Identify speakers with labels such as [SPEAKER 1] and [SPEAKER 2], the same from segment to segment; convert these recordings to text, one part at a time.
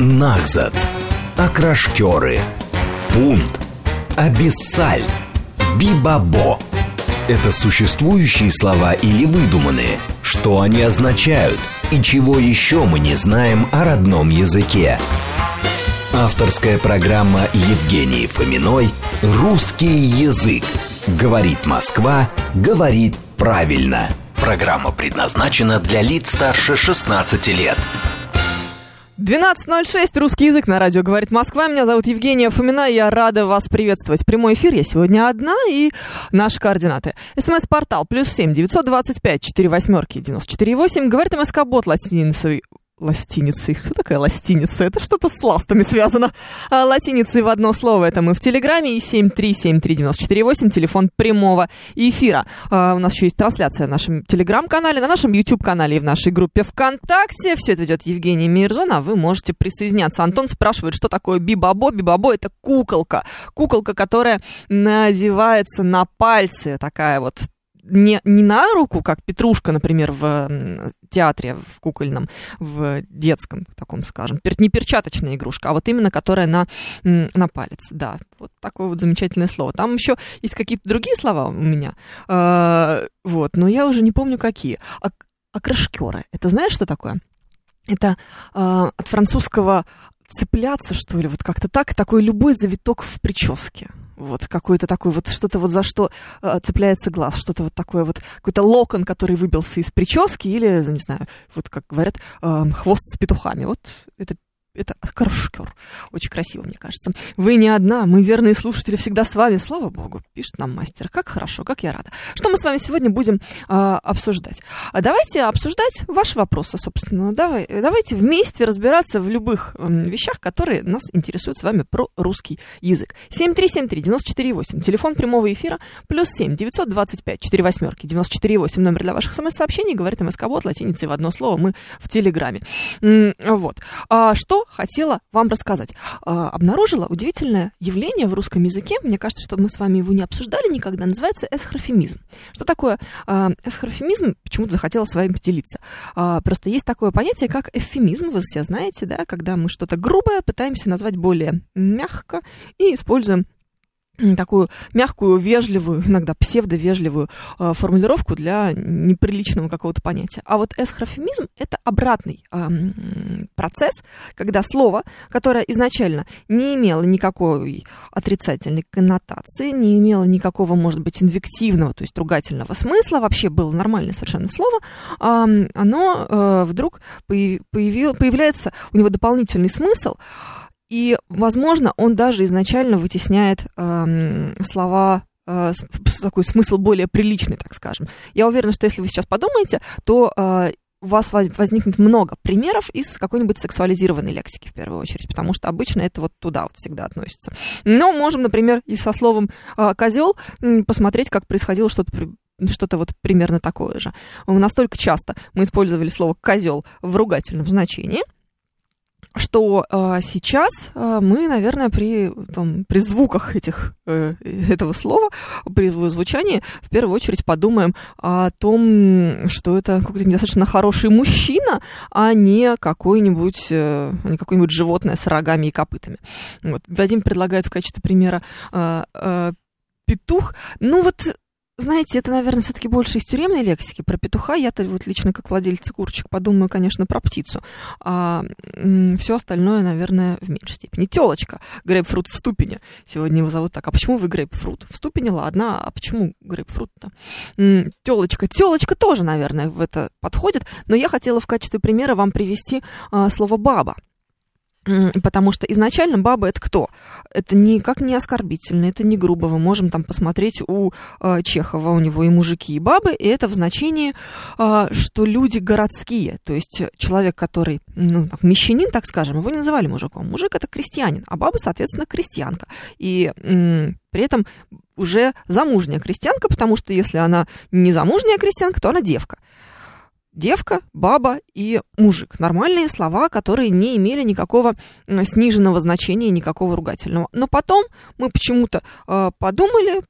[SPEAKER 1] Нахзат, Акрашкеры, Пунт, Абиссаль, Бибабо. Это существующие слова или выдуманные? Что они означают? И чего еще мы не знаем о родном языке? Авторская программа Евгении Фоминой «Русский язык». Говорит Москва, говорит правильно. Программа предназначена для лиц старше 16 лет.
[SPEAKER 2] 12.06, русский язык на радио «Говорит Москва». Меня зовут Евгения Фомина, я рада вас приветствовать. Прямой эфир я сегодня одна, и наши координаты. СМС-портал плюс семь девятьсот двадцать пять четыре восьмерки девяносто четыре восемь. Говорит МСК-бот латиницей ластиницей. Что такое ластиница? Это что-то с ластами связано. А, латиницей в одно слово. Это мы в Телеграме. И 7373948, телефон прямого эфира. А, у нас еще есть трансляция в нашем Телеграм-канале, на нашем YouTube-канале и в нашей группе ВКонтакте. Все это ведет Евгений Мирзон, а вы можете присоединяться. Антон спрашивает, что такое бибабо. Бибабо — это куколка. Куколка, которая надевается на пальцы. Такая вот не, не на руку, как Петрушка, например, в театре, в кукольном, в детском таком, скажем, не перчаточная игрушка, а вот именно которая на, на палец, да, вот такое вот замечательное слово. Там еще есть какие-то другие слова у меня, э, вот, но я уже не помню какие. А, акрашкеры, это знаешь, что такое? Это э, от французского цепляться, что ли, вот как-то так, такой любой завиток в прическе вот какой-то такой вот что-то вот за что э, цепляется глаз, что-то вот такое вот, какой-то локон, который выбился из прически или, не знаю, вот как говорят, э, хвост с петухами. Вот это это Каршкер. Очень красиво, мне кажется. Вы не одна, мы верные слушатели всегда с вами. Слава богу, пишет нам мастер. Как хорошо, как я рада. Что мы с вами сегодня будем а, обсуждать? А давайте обсуждать ваши вопросы, собственно. Давай, давайте вместе разбираться в любых м, вещах, которые нас интересуют с вами про русский язык. 7373948, телефон прямого эфира, плюс 7 925 4 восьмерки 948, номер для ваших смс-сообщений, говорит МСК-бот, латиницей в одно слово, мы в Телеграме. М, вот. А, что хотела вам рассказать. А, обнаружила удивительное явление в русском языке. Мне кажется, что мы с вами его не обсуждали никогда. Называется эсхрофемизм. Что такое а, эсхрофемизм? Почему-то захотела с вами поделиться. А, просто есть такое понятие, как эвфемизм. Вы все знаете, да, когда мы что-то грубое пытаемся назвать более мягко и используем такую мягкую, вежливую, иногда псевдовежливую э, формулировку для неприличного какого-то понятия. А вот эсхрофемизм — это обратный э, процесс, когда слово, которое изначально не имело никакой отрицательной коннотации, не имело никакого, может быть, инвективного, то есть ругательного смысла, вообще было нормальное совершенно слово, э, оно э, вдруг появил, появляется, у него дополнительный смысл — и, возможно, он даже изначально вытесняет э, слова э, такой смысл более приличный, так скажем. Я уверена, что если вы сейчас подумаете, то э, у вас возникнет много примеров из какой-нибудь сексуализированной лексики в первую очередь, потому что обычно это вот туда вот всегда относится. Но можем, например, и со словом э, козел посмотреть, как происходило что-то что-то вот примерно такое же. Настолько часто мы использовали слово козел в ругательном значении – что э, сейчас э, мы, наверное, при, там, при звуках этих, э, этого слова, при его звучании, в первую очередь подумаем о том, что это какой-то недостаточно хороший мужчина, а не какой-нибудь, э, не какое-нибудь животное с рогами и копытами. Вот. Вадим предлагает в качестве примера э, э, петух. Ну вот знаете, это, наверное, все-таки больше из тюремной лексики. Про петуха я-то вот лично как владелец курочек подумаю, конечно, про птицу. А все остальное, наверное, в меньшей степени. Телочка, грейпфрут в ступине. Сегодня его зовут так. А почему вы грейпфрут? В ступине, ладно, а почему грейпфрут-то? Телочка. Телочка тоже, наверное, в это подходит. Но я хотела в качестве примера вам привести а, слово баба. Потому что изначально баба это кто? Это никак не оскорбительно, это не грубо. Мы можем там посмотреть у э, Чехова, у него и мужики, и бабы, и это в значении, э, что люди городские. То есть человек, который, ну, так, мещанин, так скажем, его не называли мужиком. Мужик это крестьянин, а баба, соответственно, крестьянка. И м- при этом уже замужняя крестьянка, потому что если она не замужняя крестьянка, то она девка девка, баба и мужик. Нормальные слова, которые не имели никакого сниженного значения, никакого ругательного. Но потом мы почему-то э, подумали,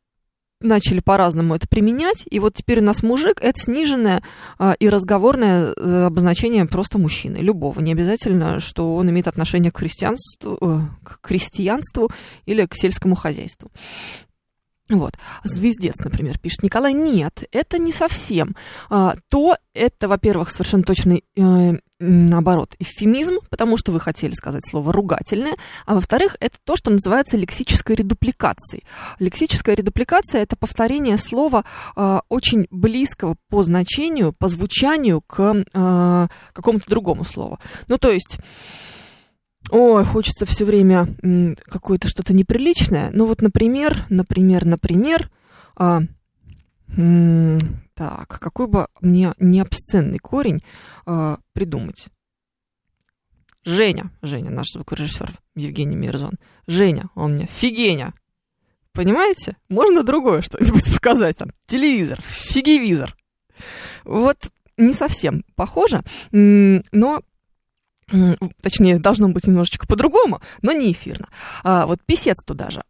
[SPEAKER 2] начали по-разному это применять, и вот теперь у нас мужик это сниженное а, и разговорное а, обозначение просто мужчины, любого. Не обязательно, что он имеет отношение к христианству, э, к крестьянству или к сельскому хозяйству. Вот. Звездец, например, пишет Николай. Нет, это не совсем. А, то это, во-первых, совершенно точно э, наоборот, эвфемизм, потому что вы хотели сказать слово ругательное, а во-вторых, это то, что называется лексической редупликацией. Лексическая редупликация – это повторение слова э, очень близкого по значению, по звучанию к э, какому-то другому слову. Ну, то есть... Ой, хочется все время какое-то что-то неприличное. Ну вот, например, например, например, а, так, какой бы мне необсценный корень а, придумать? Женя, Женя, наш звукорежиссер Евгений Мирзон. Женя, он мне фигеня. Понимаете? Можно другое что-нибудь показать там. Телевизор, фигивизор. Вот не совсем похоже, но точнее, должно быть немножечко по-другому, но не эфирно. А, вот писец туда же.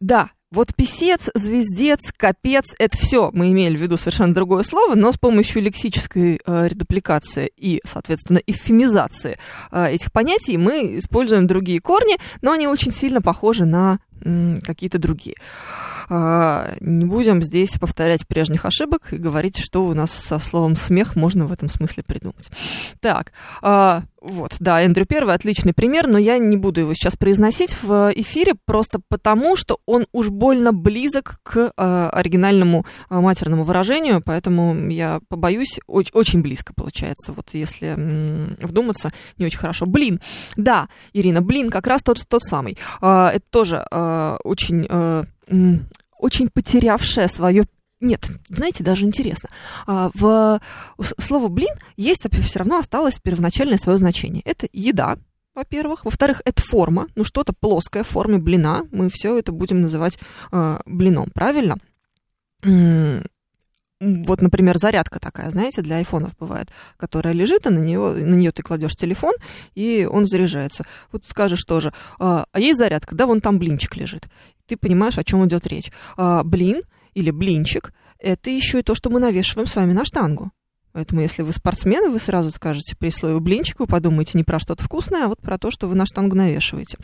[SPEAKER 2] Да, вот писец, звездец, капец, это все мы имели в виду совершенно другое слово, но с помощью лексической э, редупликации и, соответственно, эвфемизации э, этих понятий мы используем другие корни, но они очень сильно похожи на какие-то другие. А, не будем здесь повторять прежних ошибок и говорить, что у нас со словом смех можно в этом смысле придумать. Так, а, вот, да, Эндрю Первый отличный пример, но я не буду его сейчас произносить в эфире, просто потому, что он уж больно близок к а, оригинальному матерному выражению, поэтому я побоюсь, очень, очень близко получается, вот если вдуматься, не очень хорошо. Блин, да, Ирина, блин, как раз тот, тот самый. Это тоже очень очень потерявшая свое нет, знаете, даже интересно. А, в слово блин есть все равно осталось первоначальное свое значение. Это еда, во-первых. Во-вторых, это форма, ну что-то плоское в форме блина. Мы все это будем называть э, блином, правильно? Вот, например, зарядка такая, знаете, для айфонов бывает, которая лежит, и на нее, на нее ты кладешь телефон, и он заряжается. Вот скажешь тоже, а, а есть зарядка, да, вон там блинчик лежит. Ты понимаешь, о чем идет речь. А, блин или блинчик – это еще и то, что мы навешиваем с вами на штангу. Поэтому, если вы спортсмены, вы сразу скажете при слове блинчик, вы подумаете не про что-то вкусное, а вот про то, что вы на штангу навешиваете.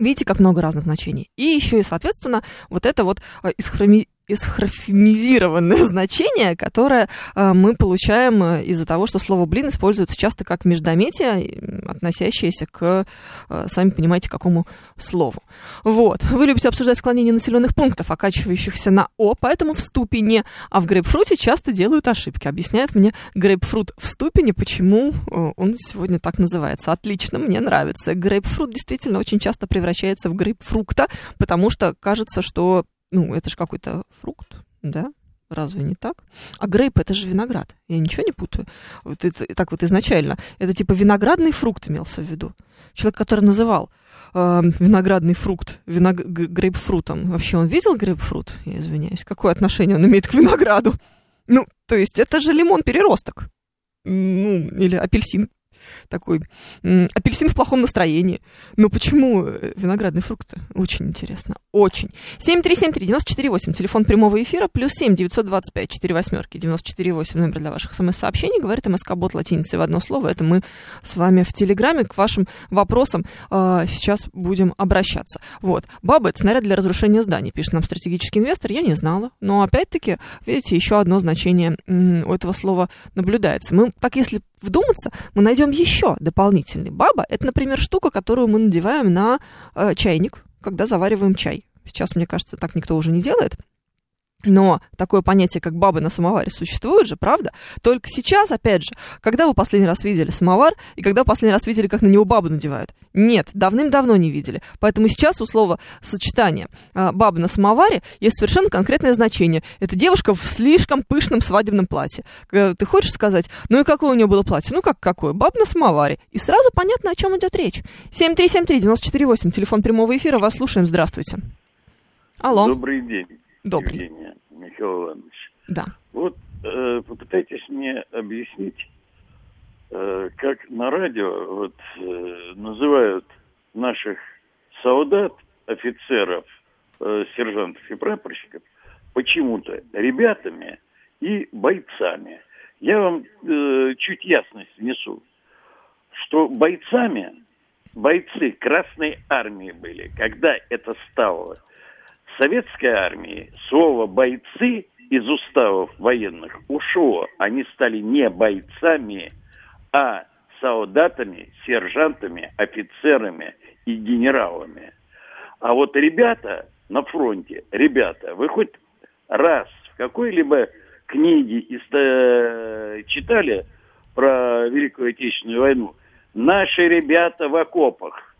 [SPEAKER 2] Видите, как много разных значений. И еще и, соответственно, вот это вот исхроми исхрофемизированное значение, которое э, мы получаем э, из-за того, что слово «блин» используется часто как междометие, относящееся к, э, сами понимаете, какому слову. Вот. Вы любите обсуждать склонение населенных пунктов, окачивающихся на «о», поэтому в ступени, а в грейпфруте часто делают ошибки. Объясняет мне грейпфрут в ступени, почему он сегодня так называется. Отлично, мне нравится. Грейпфрут действительно очень часто превращается в грейпфрукта, потому что кажется, что ну, это же какой-то фрукт, да? Разве не так? А грейп это же виноград. Я ничего не путаю. Вот это, так вот изначально. Это типа виноградный фрукт имелся в виду. Человек, который называл э, виноградный фрукт виног... грейпфрутом. Вообще он видел грейпфрут? Я извиняюсь. Какое отношение он имеет к винограду? Ну, то есть это же лимон-переросток. Ну, или апельсин такой апельсин в плохом настроении. Но почему э, виноградный фрукт? Очень интересно. Очень. 7373948, телефон прямого эфира, плюс 7 925 4 восьмерки 948, номер для ваших смс-сообщений. Говорит МСК-бот латиницей в одно слово. Это мы с вами в Телеграме к вашим вопросам э, сейчас будем обращаться. Вот. Баба — это снаряд для разрушения зданий, пишет нам стратегический инвестор. Я не знала. Но опять-таки, видите, еще одно значение у этого слова наблюдается. Мы так, если вдуматься, мы найдем еще дополнительный. Баба – это, например, штука, которую мы надеваем на э, чайник, когда завариваем чай. Сейчас, мне кажется, так никто уже не делает. Но такое понятие, как бабы на самоваре, существует же, правда? Только сейчас, опять же, когда вы последний раз видели самовар, и когда последний раз видели, как на него бабу надевают? Нет, давным-давно не видели. Поэтому сейчас у слова сочетание а, «баба на самоваре» есть совершенно конкретное значение. Это девушка в слишком пышном свадебном платье. Ты хочешь сказать, ну и какое у нее было платье? Ну как какое? Баба на самоваре. И сразу понятно, о чем идет речь. 7373-94-8, телефон прямого эфира, вас слушаем, здравствуйте. Алло.
[SPEAKER 3] Добрый день.
[SPEAKER 2] Добрый.
[SPEAKER 3] Евгения, Михаил Иванович.
[SPEAKER 2] Да.
[SPEAKER 3] Вот э, попытайтесь мне объяснить, как на радио вот, э, называют наших солдат, офицеров э, сержантов и прапорщиков почему-то ребятами и бойцами. Я вам э, чуть ясность внесу, что бойцами бойцы Красной Армии были. Когда это стало советской армии, слово «бойцы» из уставов военных ушло. Они стали не бойцами, а солдатами, сержантами, офицерами и генералами. А вот ребята на фронте, ребята, вы хоть раз в какой-либо книге э, читали про Великую Отечественную войну? Наши ребята в окопах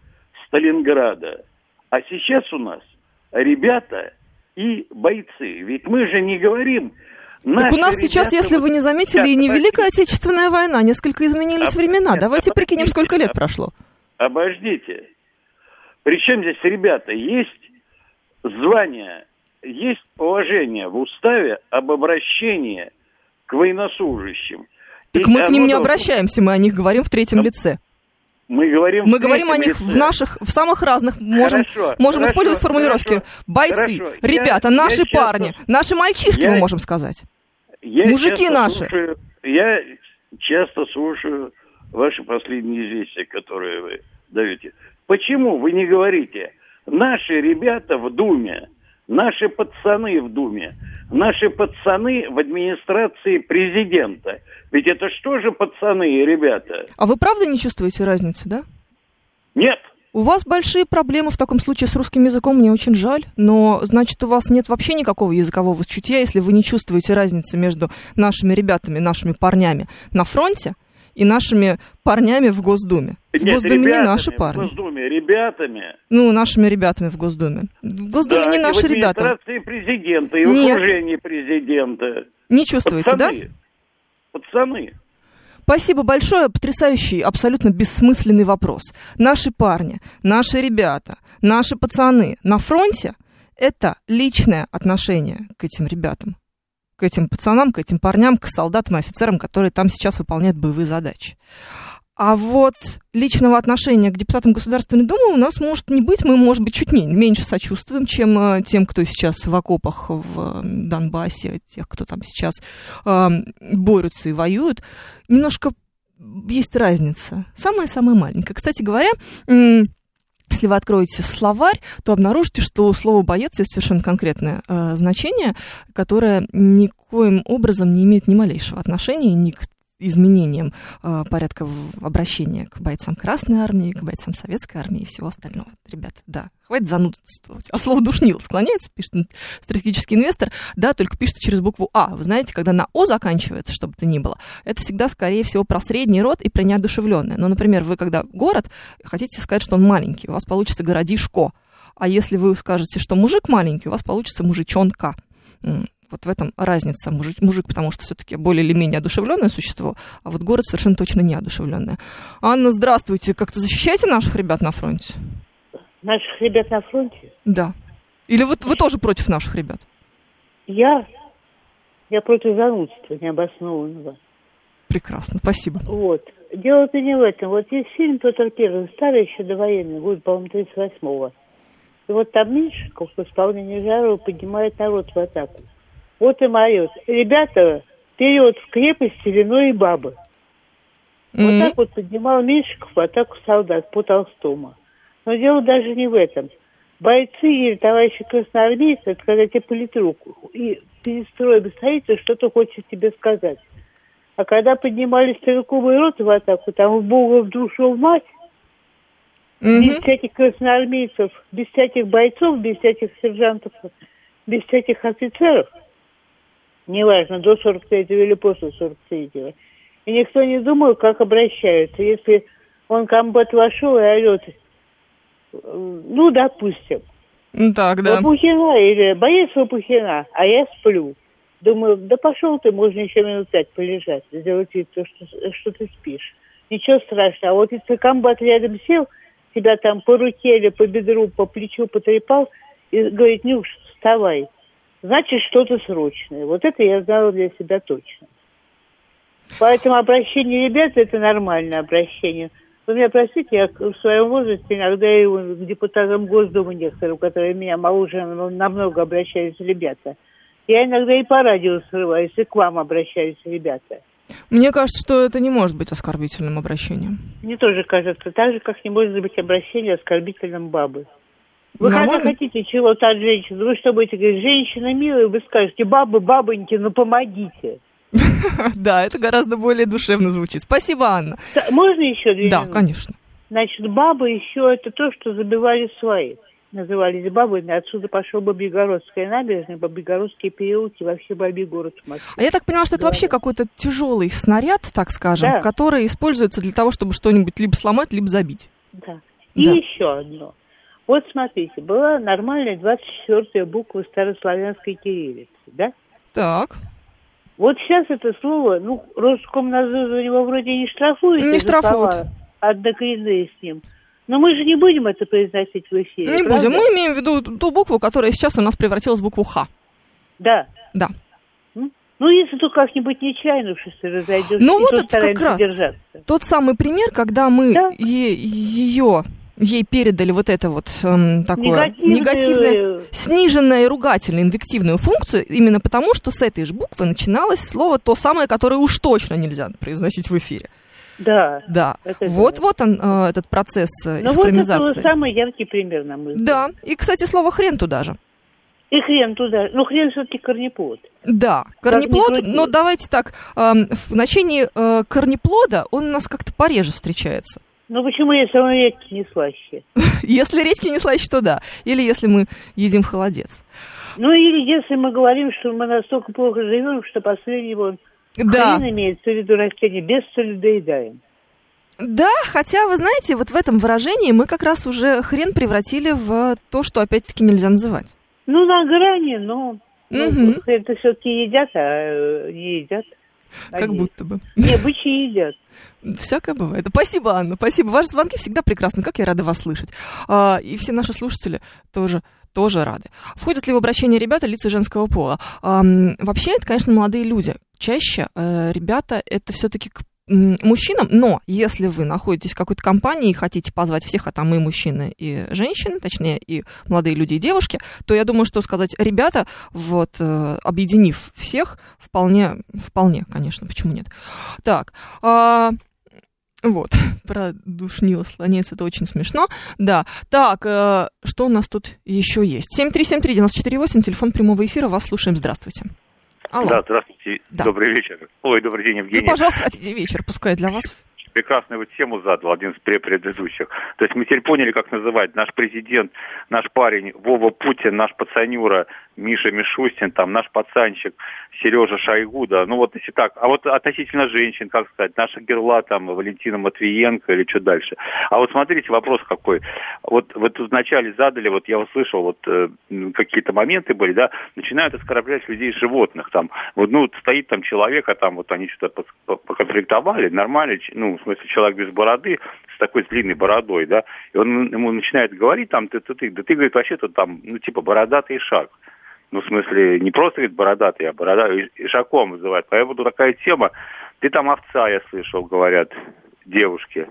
[SPEAKER 3] Сталинграда. А сейчас у нас ребята и бойцы. Ведь мы же не говорим...
[SPEAKER 2] Так у нас сейчас, если вы не заметили, и не Великая Отечественная война, несколько изменились Об... времена. Давайте прикинем, сколько лет прошло.
[SPEAKER 3] Обождите. Причем здесь, ребята, есть звание, есть положение в уставе об обращении к военнослужащим.
[SPEAKER 2] Так и мы к ним не обращаемся, мы о них говорим в третьем лице.
[SPEAKER 3] Мы говорим,
[SPEAKER 2] мы говорим о них лице. в наших, в самых разных, можем, хорошо, можем хорошо, использовать формулировки. Хорошо, Бойцы, хорошо. ребята, я, наши я парни, часто, наши мальчишки, я, мы можем сказать. Я Мужики наши.
[SPEAKER 3] Слушаю, я часто слушаю ваши последние известия, которые вы даете. Почему вы не говорите, наши ребята в Думе, наши пацаны в Думе, наши пацаны в администрации президента. Ведь это что же пацаны и ребята?
[SPEAKER 2] А вы правда не чувствуете разницы, да?
[SPEAKER 3] Нет.
[SPEAKER 2] У вас большие проблемы в таком случае с русским языком, мне очень жаль, но значит у вас нет вообще никакого языкового чутья, если вы не чувствуете разницы между нашими ребятами, нашими парнями на фронте и нашими парнями в Госдуме. В
[SPEAKER 3] Нет,
[SPEAKER 2] Госдуме
[SPEAKER 3] ребятами,
[SPEAKER 2] не наши парни.
[SPEAKER 3] В Госдуме ребятами.
[SPEAKER 2] Ну, нашими ребятами в Госдуме. В Госдуме да, не наши и в ребята.
[SPEAKER 3] администрации президента, и в Нет. окружении президента.
[SPEAKER 2] Не чувствуете,
[SPEAKER 3] Пацаны. да? Пацаны.
[SPEAKER 2] Спасибо большое. Потрясающий, абсолютно бессмысленный вопрос. Наши парни, наши ребята, наши пацаны на фронте – это личное отношение к этим ребятам к этим пацанам, к этим парням, к солдатам и офицерам, которые там сейчас выполняют боевые задачи. А вот личного отношения к депутатам Государственной Думы у нас может не быть. Мы, может быть, чуть меньше сочувствуем, чем э, тем, кто сейчас в окопах в Донбассе, тех, кто там сейчас э, борются и воюют. Немножко есть разница. Самая-самая маленькая. Кстати говоря, если вы откроете словарь, то обнаружите, что у слова «боец» есть совершенно конкретное э, значение, которое никоим образом не имеет ни малейшего отношения ни к изменением э, порядка обращения к бойцам Красной Армии, к бойцам Советской Армии и всего остального. Ребят, да, хватит занудствовать. А слово «душнил» склоняется, пишет стратегический инвестор, да, только пишет через букву «А». Вы знаете, когда на «О» заканчивается, чтобы то ни было, это всегда, скорее всего, про средний род и про неодушевленное. Но, например, вы когда город, хотите сказать, что он маленький, у вас получится городишко. А если вы скажете, что мужик маленький, у вас получится мужичонка. Вот в этом разница. Мужик, мужик потому что все-таки более или менее одушевленное существо, а вот город совершенно точно не одушевленное. Анна, здравствуйте. Как-то защищаете наших ребят на фронте?
[SPEAKER 4] Наших ребят на фронте?
[SPEAKER 2] Да. Или вот вы тоже против наших ребят?
[SPEAKER 4] Я? Я против занудства необоснованного.
[SPEAKER 2] Прекрасно, спасибо.
[SPEAKER 4] Вот. Дело-то не в этом. Вот есть фильм Петр Первый, старый еще довоенный, год, по-моему, 38-го. И вот там Меньшиков в исполнении Жарова поднимает народ в атаку. Вот и моет. Ребята, вперед в крепости вино и бабы. Mm-hmm. Вот так вот поднимал Меньшиков в атаку солдат по Толстому. Но дело даже не в этом. Бойцы или товарищи красноармейцы, это когда тебе политрук и перед строем стоит и что-то хочет тебе сказать. А когда поднимали стрелковый рот в атаку, там в Бога в душу в мать, mm-hmm. без всяких красноармейцев, без всяких бойцов, без всяких сержантов, без всяких офицеров – неважно, до 43-го или после 43-го. И никто не думал, как обращаются. Если он комбат вошел и орет, ну, допустим.
[SPEAKER 2] Так, да.
[SPEAKER 4] Лопухина или боец Лопухина, а я сплю. Думаю, да пошел ты, можно еще минут пять полежать, сделать вид, что, что ты спишь. Ничего страшного. А вот если комбат рядом сел, тебя там по руке или по бедру, по плечу потрепал, и говорит, Нюш, вставай значит что-то срочное. Вот это я знала для себя точно. Поэтому обращение ребят – это нормальное обращение. Вы меня простите, я в своем возрасте иногда и к депутатам Госдумы некоторым, которые меня моложе намного обращались ребята. Я иногда и по радио срываюсь, и к вам обращаюсь ребята.
[SPEAKER 2] Мне кажется, что это не может быть оскорбительным обращением.
[SPEAKER 4] Мне тоже кажется, так же, как не может быть обращение оскорбительным бабы. Вы
[SPEAKER 2] Нормально.
[SPEAKER 4] когда хотите чего-то от женщины, вы что будете говорить, женщина милая, вы скажете, бабы, бабоньки, ну помогите.
[SPEAKER 2] Да, это гораздо более душевно звучит. Спасибо, Анна.
[SPEAKER 4] Можно еще две
[SPEAKER 2] Да, конечно.
[SPEAKER 4] Значит, бабы еще это то, что забивали свои. Назывались бабами. Отсюда пошел Бабьегородская набережная, Бабьегородские переулки, вообще Бабий город.
[SPEAKER 2] А я так поняла, что это
[SPEAKER 4] Да,
[SPEAKER 2] вообще какой-то тяжелый снаряд, так скажем,
[SPEAKER 4] Да.
[SPEAKER 2] который используется для того, чтобы что-нибудь либо сломать, либо забить.
[SPEAKER 4] Да. И
[SPEAKER 2] Да.
[SPEAKER 4] еще одно. Вот смотрите, была нормальная 24-я буква старославянской кириллицы, да?
[SPEAKER 2] Так.
[SPEAKER 4] Вот сейчас это слово, ну, Роскомнадзор за него вроде не штрафует.
[SPEAKER 2] Не
[SPEAKER 4] за
[SPEAKER 2] штрафуют.
[SPEAKER 4] Однокоренные с ним. Но мы же не будем это произносить в эфире.
[SPEAKER 2] Не
[SPEAKER 4] правда?
[SPEAKER 2] будем. Мы имеем в виду ту букву, которая сейчас у нас превратилась в букву Х.
[SPEAKER 4] Да.
[SPEAKER 2] Да.
[SPEAKER 4] Ну, если то как-нибудь нечаянно уж если разойдешься,
[SPEAKER 2] Ну, вот
[SPEAKER 4] то
[SPEAKER 2] это как раз.
[SPEAKER 4] держаться.
[SPEAKER 2] Тот самый пример, когда мы
[SPEAKER 4] Да.
[SPEAKER 2] ее ей передали вот это вот эм, такое негативное, сниженное ругательное инвективную функцию, именно потому, что с этой же буквы начиналось слово то самое, которое уж точно нельзя произносить в эфире.
[SPEAKER 4] Да.
[SPEAKER 2] Да.
[SPEAKER 4] Это
[SPEAKER 2] вот,
[SPEAKER 4] да.
[SPEAKER 2] вот он, э, этот процесс э,
[SPEAKER 4] Ну, вот это самый яркий пример, на мой взгляд.
[SPEAKER 2] Да. И, кстати, слово хрен туда же.
[SPEAKER 4] И хрен туда. Ну, хрен все-таки корнеплод.
[SPEAKER 2] Да, корнеплод, но давайте так, эм, в значении э, корнеплода он у нас как-то пореже встречается.
[SPEAKER 4] Ну, почему, если он редкий, не слаще?
[SPEAKER 2] Если редьки не слаще, то да. Или если мы едим холодец.
[SPEAKER 4] Ну, или если мы говорим, что мы настолько плохо живем, что последнего
[SPEAKER 2] Да.
[SPEAKER 4] хрен имеется в виду растение, без соли доедаем.
[SPEAKER 2] Да, хотя, вы знаете, вот в этом выражении мы как раз уже хрен превратили в то, что опять-таки нельзя называть.
[SPEAKER 4] Ну, на грани, но... Ну,
[SPEAKER 2] Мгм.
[SPEAKER 4] хрен-то все-таки едят, а э, не едят.
[SPEAKER 2] Как
[SPEAKER 4] Они.
[SPEAKER 2] будто бы.
[SPEAKER 4] Не, бычьи едят.
[SPEAKER 2] Всякое бывает. Спасибо, Анна, спасибо. Ваши звонки всегда прекрасны. Как я рада вас слышать. А, и все наши слушатели тоже тоже рады. Входят ли в обращение ребята лица женского пола? Вообще, это, конечно, молодые люди. Чаще э, ребята это все-таки к мужчинам, но если вы находитесь в какой-то компании и хотите позвать всех, а там и мужчины, и женщины, точнее, и молодые люди, и девушки, то я думаю, что сказать ребята, вот, э, объединив всех, вполне, вполне, конечно, почему нет. Так, а, вот, про душнило это очень смешно. Да, так, э, что у нас тут еще есть? 7373948, телефон прямого эфира, вас слушаем, здравствуйте. Алло.
[SPEAKER 5] Да, здравствуйте.
[SPEAKER 2] Да.
[SPEAKER 5] Добрый вечер. Ой, добрый день, Евгений.
[SPEAKER 2] пожалуйста, хотите вечер, пускай для вас.
[SPEAKER 5] Прекрасную вот тему задал один из пре- предыдущих. То есть мы теперь поняли, как называть наш президент, наш парень Вова Путин, наш пацанюра Миша Мишустин, там наш пацанчик Сережа Шойгу, да. Ну вот если так. А вот относительно женщин, как сказать, наша Герла, там, Валентина Матвиенко или что дальше. А вот смотрите, вопрос какой. Вот вы тут вначале задали, вот я услышал, вот э, какие-то моменты были, да, начинают оскорблять людей животных, там, вот, ну, стоит там человек, а там вот они что-то поконфликтовали, нормально, ну, в смысле, человек без бороды, с такой длинной бородой, да, и он ему начинает говорить, там, ты, ты, ты, да ты, говорит, вообще-то там, ну, типа, бородатый шаг. Ну, в смысле, не просто, говорит, бородатый, а борода ишаком вызывает. Поэтому такая тема, ты там овца, я слышал, говорят девушки.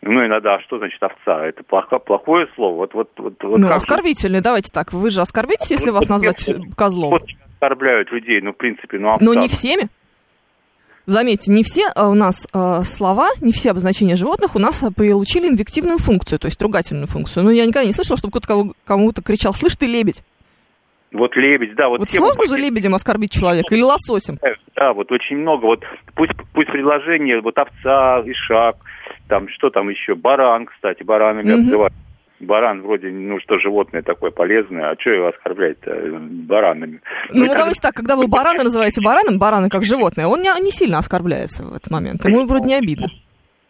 [SPEAKER 5] Ну, иногда, а что значит овца? Это плохо, плохое слово? Вот, вот, вот, вот
[SPEAKER 2] ну, оскорбительный, давайте так. Вы же оскорбитесь, если вас назвать козлом?
[SPEAKER 5] Вот оскорбляют людей, ну, в принципе, ну, овца.
[SPEAKER 2] Но не всеми. Заметьте, не все а, у нас а, слова, не все обозначения животных у нас а, получили инвективную функцию, то есть ругательную функцию. Ну, я никогда не слышала, чтобы кто-то кому-то кричал, слышь ты, лебедь.
[SPEAKER 5] Вот лебедь, да, вот,
[SPEAKER 2] Вот
[SPEAKER 5] тему
[SPEAKER 2] сложно же лебедем оскорбить человека или лососем?
[SPEAKER 5] Да, вот очень много. Вот пусть, пусть предложение, вот овца, ишак, там что там еще, баран, кстати, баранами
[SPEAKER 2] Мгм.
[SPEAKER 5] обзывают. Баран вроде, ну что, животное такое полезное, а что его оскорблять-то э, баранами?
[SPEAKER 2] Ну,
[SPEAKER 5] так
[SPEAKER 2] давайте так, когда вы барана называете бараном, барана как животное, он не, не сильно оскорбляется в этот момент. Ему вроде не обидно.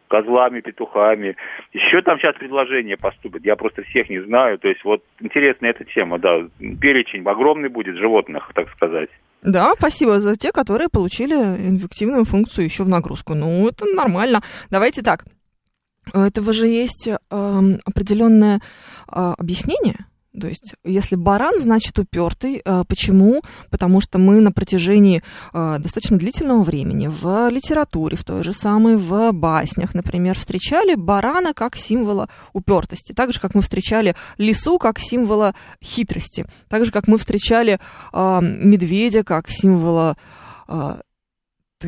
[SPEAKER 5] Козлами, петухами. Еще там сейчас предложения поступят, я просто всех не знаю. То есть вот интересная эта тема, да. Перечень огромный будет животных, так сказать.
[SPEAKER 2] Да, спасибо за те, которые получили инвективную функцию еще в нагрузку. Ну, это нормально. Давайте так. У этого же есть эм, определенное э, объяснение. То есть, если баран, значит упертый. Э, почему? Потому что мы на протяжении э, достаточно длительного времени в литературе, в той же самой, в баснях, например, встречали барана как символа упертости. Так же, как мы встречали лису как символа хитрости. Так же, как мы встречали э, медведя как символа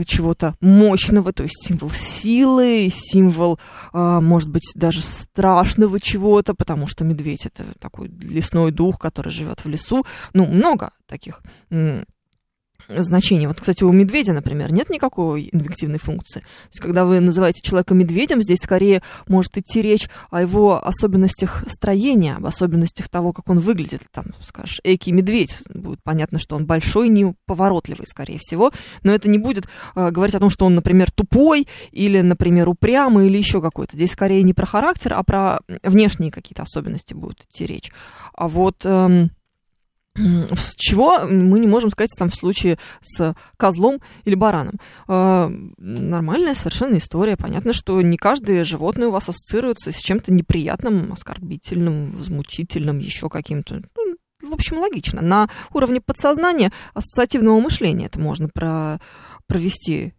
[SPEAKER 2] чего-то мощного, то есть символ силы, символ, а, может быть, даже страшного чего-то, потому что медведь это такой лесной дух, который живет в лесу. Ну, много таких значение. Вот, кстати, у медведя, например, нет никакой инвективной функции. То есть, когда вы называете человека медведем, здесь скорее может идти речь о его особенностях строения, об особенностях того, как он выглядит. Там, скажешь, эки медведь, будет понятно, что он большой, неповоротливый, скорее всего, но это не будет э, говорить о том, что он, например, тупой или, например, упрямый или еще какой-то. Здесь скорее не про характер, а про внешние какие-то особенности будет идти речь. А вот... Эм, чего мы не можем сказать там в случае с козлом или бараном. Э, нормальная совершенно история. Понятно, что не каждое животное у вас ассоциируется с чем-то неприятным, оскорбительным, возмутительным, еще каким-то. Ну, в общем, логично. На уровне подсознания ассоциативного мышления это можно про провести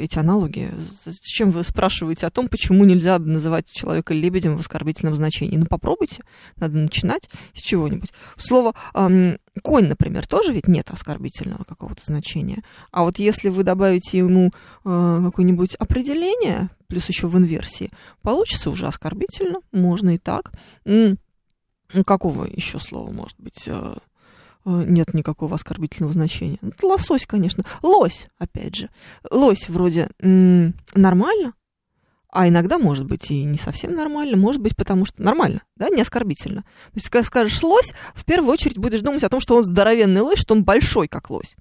[SPEAKER 2] эти аналоги. Зачем вы спрашиваете о том, почему нельзя называть человека лебедем в оскорбительном значении? Ну, попробуйте. Надо начинать с чего-нибудь. Слово эм, конь, например, тоже ведь нет оскорбительного какого-то значения. А вот если вы добавите ему э, какое-нибудь определение, плюс еще в инверсии, получится уже оскорбительно. Можно и так. Какого еще слова может быть? Э, нет никакого оскорбительного значения. Это лосось, конечно. Лось, опять же. Лось вроде нормально, а иногда может быть и не совсем нормально, может быть потому что нормально, да, не оскорбительно. То есть, когда скажешь лось, в первую очередь будешь думать о том, что он здоровенный лось, что он большой, как лось.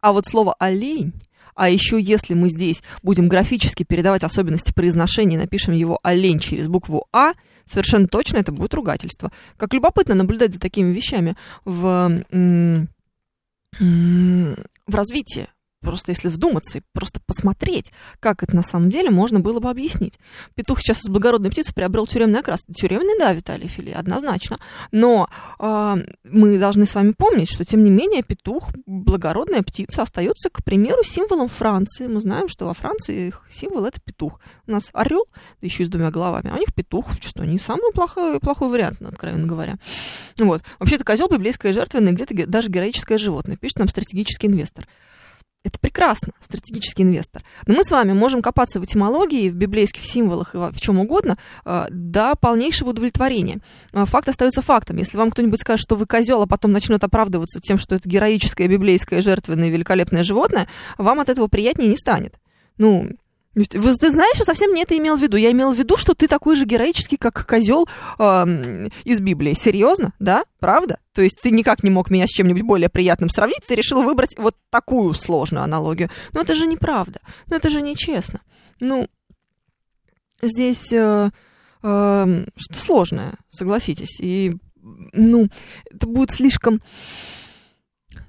[SPEAKER 2] А вот слово олень а еще если мы здесь будем графически передавать особенности произношения, напишем его олень через букву А, совершенно точно это будет ругательство. Как любопытно наблюдать за такими вещами в, в развитии просто если вдуматься и просто посмотреть, как это на самом деле можно было бы объяснить. Петух сейчас из благородной птицы приобрел тюремный окрас. Тюремный, да, Виталий Фили, однозначно. Но э, мы должны с вами помнить, что, тем не менее, петух, благородная птица, остается, к примеру, символом Франции. Мы знаем, что во Франции их символ это петух. У нас орел, да еще и с двумя головами, а у них петух, что не самый плохой, плохой вариант, откровенно говоря. Вот. Вообще-то козел библейское жертвенное, где-то даже героическое животное, пишет нам стратегический инвестор. Это прекрасно, стратегический инвестор. Но мы с вами можем копаться в этимологии, в библейских символах и в чем угодно э, до полнейшего удовлетворения. Э, факт остается фактом. Если вам кто-нибудь скажет, что вы козел, а потом начнет оправдываться тем, что это героическое, библейское, жертвенное, великолепное животное, вам от этого приятнее не станет. Ну, ты знаешь, я совсем не это имел в виду. Я имел в виду, что ты такой же героический, как козел э, из Библии. Серьезно? Да? Правда? То есть ты никак не мог меня с чем-нибудь более приятным сравнить, ты решил выбрать вот такую сложную аналогию. Но это же неправда. Но это же нечестно. Ну, здесь э, э, что сложное, согласитесь. И, ну, это будет слишком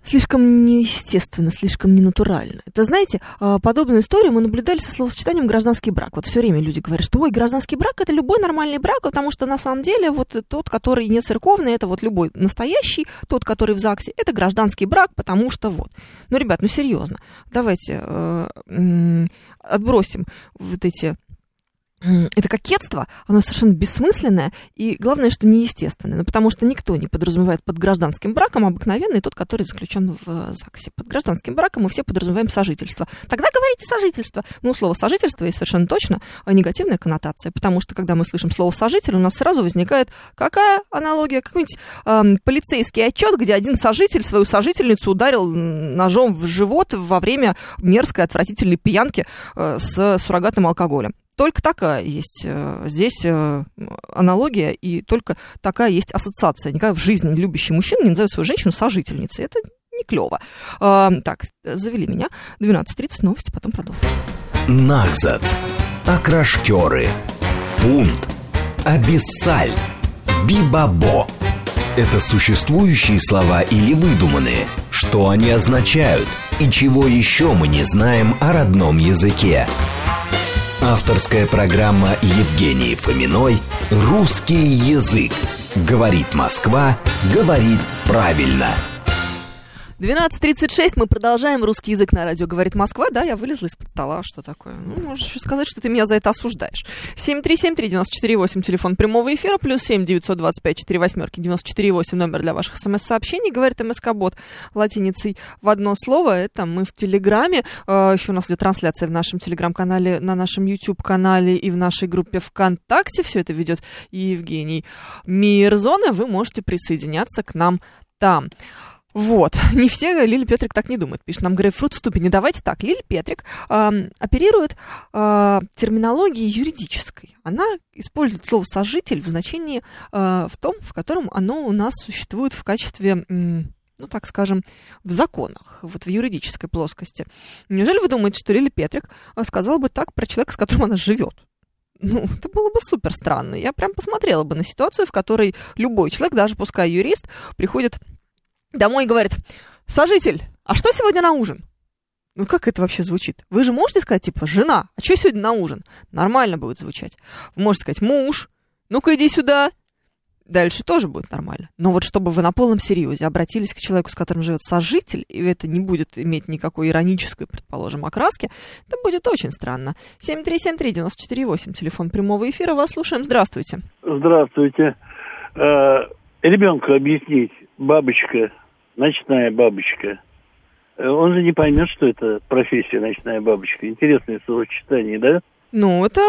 [SPEAKER 2] слишком неестественно, слишком ненатурально. Это, знаете, а, подобную историю мы наблюдали со словосочетанием гражданский брак. Вот все время люди говорят, что ой, гражданский брак это любой нормальный брак, потому что на самом деле вот тот, который не церковный, это вот любой настоящий, тот, который в ЗАГСе, это гражданский брак, потому что вот. Ну, ребят, ну серьезно, давайте э, отбросим вот эти это кокетство, оно совершенно бессмысленное и, главное, что неестественное. Ну, потому что никто не подразумевает под гражданским браком обыкновенный тот, который заключен в э, ЗАГСе. Под гражданским браком мы все подразумеваем сожительство. Тогда говорите сожительство. Ну, слово сожительство есть совершенно точно негативная коннотация, потому что, когда мы слышим слово сожитель, у нас сразу возникает какая аналогия? Какой-нибудь эм, полицейский отчет, где один сожитель свою сожительницу ударил ножом в живот во время мерзкой, отвратительной пьянки э, с суррогатным алкоголем. Только такая есть э, здесь э, аналогия, и только такая есть ассоциация. Никогда в жизни любящий мужчина не назовет свою женщину сожительницей. Это не клево. А, так, завели меня. 12.30, новости, потом продолжим.
[SPEAKER 1] Нахзат. Окрашкеры. Пункт. Абиссаль. Бибабо. Это существующие слова или выдуманные? Что они означают? И чего еще мы не знаем о родном языке? Авторская программа Евгении Фоминой «Русский язык». Говорит Москва, говорит правильно.
[SPEAKER 2] 12.36, мы продолжаем русский язык на радио «Говорит Москва». Да, я вылезла из-под стола, что такое? Ну, можешь еще сказать, что ты меня за это осуждаешь. 7373948, телефон прямого эфира, плюс 7 925 4 восьмерки 948, номер для ваших смс-сообщений. Говорит МСК-бот латиницей в одно слово. Это мы в Телеграме. А, еще у нас идет трансляция в нашем Телеграм-канале, на нашем YouTube-канале и в нашей группе ВКонтакте. Все это ведет Евгений Мирзона. Вы можете присоединяться к нам там. Вот. Не все Лили Петрик так не думают. Пишет нам Грейпфрут в ступени. Давайте так. Лили Петрик э, оперирует э, терминологией юридической. Она использует слово «сожитель» в значении э, в том, в котором оно у нас существует в качестве... ну, так скажем, в законах, вот в юридической плоскости. Неужели вы думаете, что Лили Петрик сказала бы так про человека, с которым она живет? Ну, это было бы супер странно. Я прям посмотрела бы на ситуацию, в которой любой человек, даже пускай юрист, приходит домой и говорит, сожитель, а что сегодня на ужин? Ну как это вообще звучит? Вы же можете сказать, типа, жена, а что сегодня на ужин? Нормально будет звучать. Вы можете сказать, муж, ну-ка иди сюда. Дальше тоже будет нормально. Но вот чтобы вы на полном серьезе обратились к человеку, с которым живет сожитель, и это не будет иметь никакой иронической, предположим, окраски, это будет очень странно. 7373948, телефон прямого эфира, вас слушаем. Здравствуйте.
[SPEAKER 6] Здравствуйте. Э, ребенку объяснить, бабочка, ночная бабочка. Э, он же не поймет, что это профессия ночная бабочка. Интересное словосочетание, да?
[SPEAKER 2] Ну, это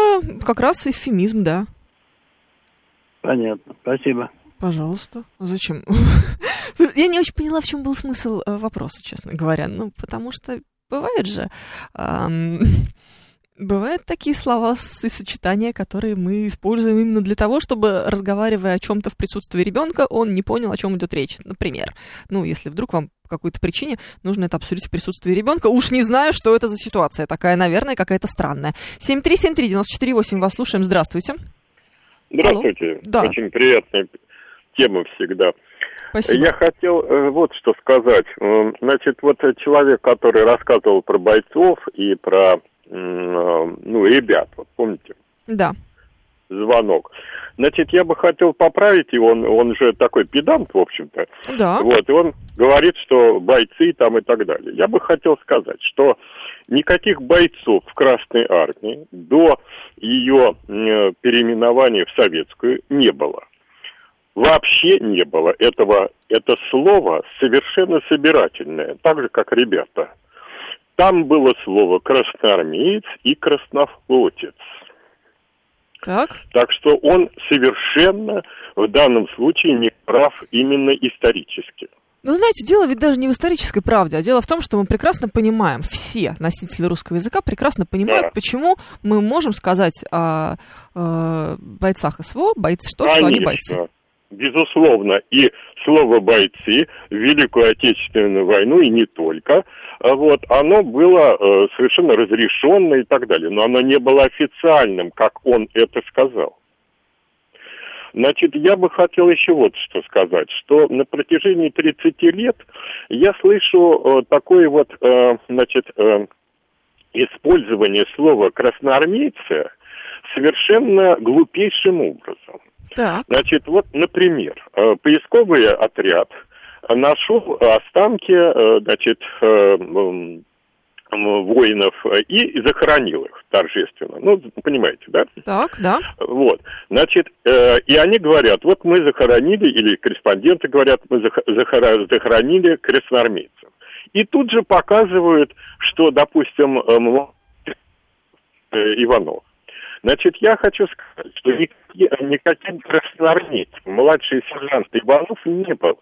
[SPEAKER 2] как раз эвфемизм, да.
[SPEAKER 6] Понятно. Спасибо.
[SPEAKER 2] Пожалуйста. Зачем? Я не очень поняла, в чем был смысл э, вопроса, честно говоря. Ну, потому что бывает же... Бывают такие слова и сочетания, которые мы используем именно для того, чтобы, разговаривая о чем-то в присутствии ребенка, он не понял, о чем идет речь. Например, ну, если вдруг вам по какой-то причине нужно это обсудить в присутствии ребенка, уж не знаю, что это за ситуация такая, наверное, какая-то странная. 7373948, вас слушаем, здравствуйте.
[SPEAKER 7] Здравствуйте. Алло. Да. Очень приятная тема всегда.
[SPEAKER 2] Спасибо.
[SPEAKER 7] Я хотел э, вот что сказать. Значит, вот человек, который рассказывал про бойцов и про ну, ребят, вот помните?
[SPEAKER 2] Да.
[SPEAKER 7] Звонок. Значит, я бы хотел поправить его, он, он же такой педант, в общем-то.
[SPEAKER 2] Да.
[SPEAKER 7] Вот, и он говорит, что бойцы там и так далее. Я бы хотел сказать, что никаких бойцов в Красной Армии до ее э, переименования в советскую не было. Вообще не было этого, это слово совершенно собирательное, так же, как ребята. Там было слово красноармеец и краснофлотец.
[SPEAKER 2] Так.
[SPEAKER 7] Так что он совершенно в данном случае не прав именно исторически.
[SPEAKER 2] Ну, знаете, дело ведь даже не в исторической правде, а дело в том, что мы прекрасно понимаем, все носители русского языка прекрасно понимают, да. почему мы можем сказать о, о бойцах СВО, бойцы, что, Конечно. что они бойцы.
[SPEAKER 7] Безусловно, и слово «бойцы» в Великую Отечественную войну, и не только, вот, оно было э, совершенно разрешенное и так далее, но оно не было официальным, как он это сказал. Значит, я бы хотел еще вот что сказать, что на протяжении 30 лет я слышу э, такое вот, э, значит, э, использование слова «красноармейцы» совершенно глупейшим образом.
[SPEAKER 2] Так.
[SPEAKER 7] Значит, вот, например, э, поисковый отряд нашел останки, э, значит, э, воинов и захоронил их торжественно. Ну, понимаете, да?
[SPEAKER 2] Так, да.
[SPEAKER 7] Вот. Значит, и они говорят, вот мы захоронили, или корреспонденты говорят, мы захоронили красноармейцев. И тут же показывают, что, допустим, Иванов Значит, я хочу сказать, что никаким красноармейцем младший сержант Иванов не был,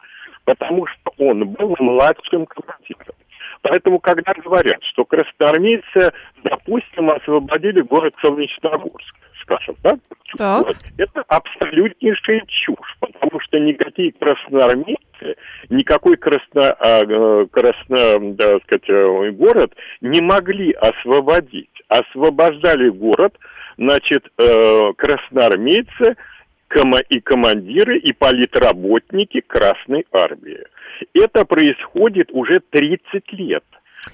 [SPEAKER 7] потому что он был младшим командиром. Поэтому, когда говорят, что красноармейцы, допустим, освободили город Солнечногорск, скажем, да?
[SPEAKER 2] Так. Вот,
[SPEAKER 7] это абсолютнейшая чушь, потому что никакие красноармейцы, никакой красно, а, э, красно, да, сказать, э, город не могли освободить. Освобождали город значит, э, красноармейцы и командиры, и политработники Красной Армии. Это происходит уже 30 лет.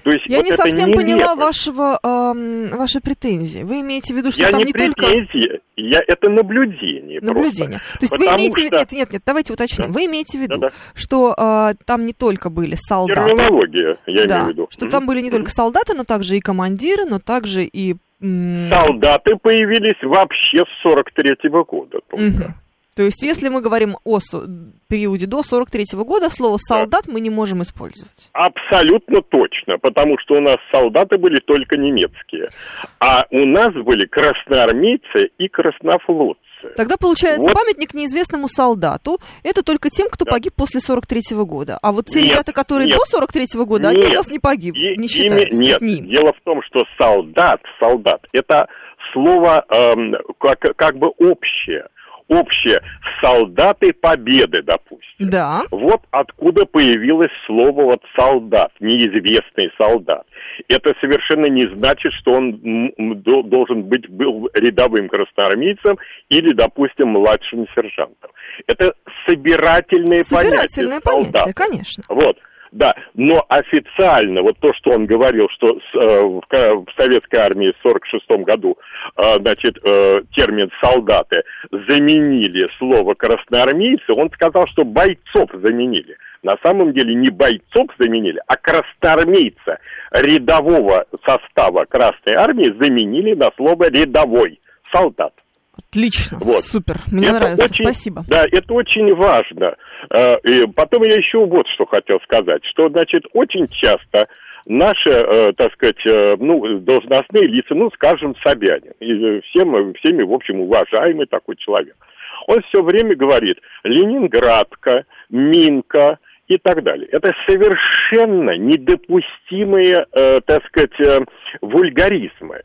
[SPEAKER 7] То есть
[SPEAKER 2] Я
[SPEAKER 7] вот
[SPEAKER 2] не совсем
[SPEAKER 7] нелепость.
[SPEAKER 2] поняла вашего, эм, ваши претензии. Вы имеете в виду, что
[SPEAKER 7] Я
[SPEAKER 2] там
[SPEAKER 7] не
[SPEAKER 2] не только...
[SPEAKER 7] претензии, я, это наблюдение
[SPEAKER 2] Наблюдение.
[SPEAKER 7] просто.
[SPEAKER 2] То есть вы
[SPEAKER 7] Потому
[SPEAKER 2] имеете в виду...
[SPEAKER 7] что-
[SPEAKER 2] Нет, нет, нет, давайте уточним.
[SPEAKER 7] Да.
[SPEAKER 2] Вы имеете в виду,
[SPEAKER 7] Да-да.
[SPEAKER 2] что э, там не только были солдаты,
[SPEAKER 7] Терминология, я
[SPEAKER 2] да,
[SPEAKER 7] имею в виду.
[SPEAKER 2] что
[SPEAKER 7] Мгм.
[SPEAKER 2] там были не только солдаты, но также и командиры, но также и...
[SPEAKER 7] Солдаты появились вообще с 43-го года. только.
[SPEAKER 2] мгм. То есть, если мы говорим о периоде до 43 года, слово «солдат» мы не можем использовать.
[SPEAKER 7] Абсолютно точно, потому что у нас солдаты были только немецкие, а у нас были красноармейцы и краснофлотцы.
[SPEAKER 2] Тогда получается
[SPEAKER 7] Вот.
[SPEAKER 2] памятник неизвестному солдату это только тем, кто
[SPEAKER 7] Да.
[SPEAKER 2] погиб после 43 года. А вот те
[SPEAKER 7] Нет,
[SPEAKER 2] ребята, которые
[SPEAKER 7] нет.
[SPEAKER 2] до 43 года, они у
[SPEAKER 7] Нет.
[SPEAKER 2] нас не погибли, не
[SPEAKER 7] ими-
[SPEAKER 2] считаются.
[SPEAKER 7] нет,
[SPEAKER 2] Это не им.
[SPEAKER 7] дело в том, что солдат, солдат, это слово эм, как, как бы общее. Общее. Солдаты победы, допустим.
[SPEAKER 2] Да.
[SPEAKER 7] Вот откуда появилось слово вот солдат, неизвестный солдат. Это совершенно не значит, что он должен быть был рядовым красноармейцем или, допустим, младшим сержантом. Это собирательные
[SPEAKER 2] Собирательное
[SPEAKER 7] понятия
[SPEAKER 2] понятие,
[SPEAKER 7] солдата.
[SPEAKER 2] конечно.
[SPEAKER 7] Вот, да. Но официально, вот то, что он говорил, что э, в советской армии в 1946 году, э, значит, э, термин «солдаты» заменили слово «красноармейцы», он сказал, что бойцов заменили. На самом деле не бойцов заменили, а красноармейца рядового состава Красной Армии заменили на слово «рядовой» солдат.
[SPEAKER 2] Отлично,
[SPEAKER 7] Вот.
[SPEAKER 2] супер, мне
[SPEAKER 7] Это
[SPEAKER 2] нравится,
[SPEAKER 7] очень-
[SPEAKER 2] спасибо.
[SPEAKER 7] Да, это очень важно. Э, И потом я еще вот что хотел сказать, что, значит, очень часто наши, э, так сказать, э, ну, должностные лица, ну, скажем, Собянин, и всем, всеми, в общем, уважаемый такой человек, он все время говорит Ленинградка, Минка и так далее. Это совершенно недопустимые, э, так сказать, э, вульгаризмы.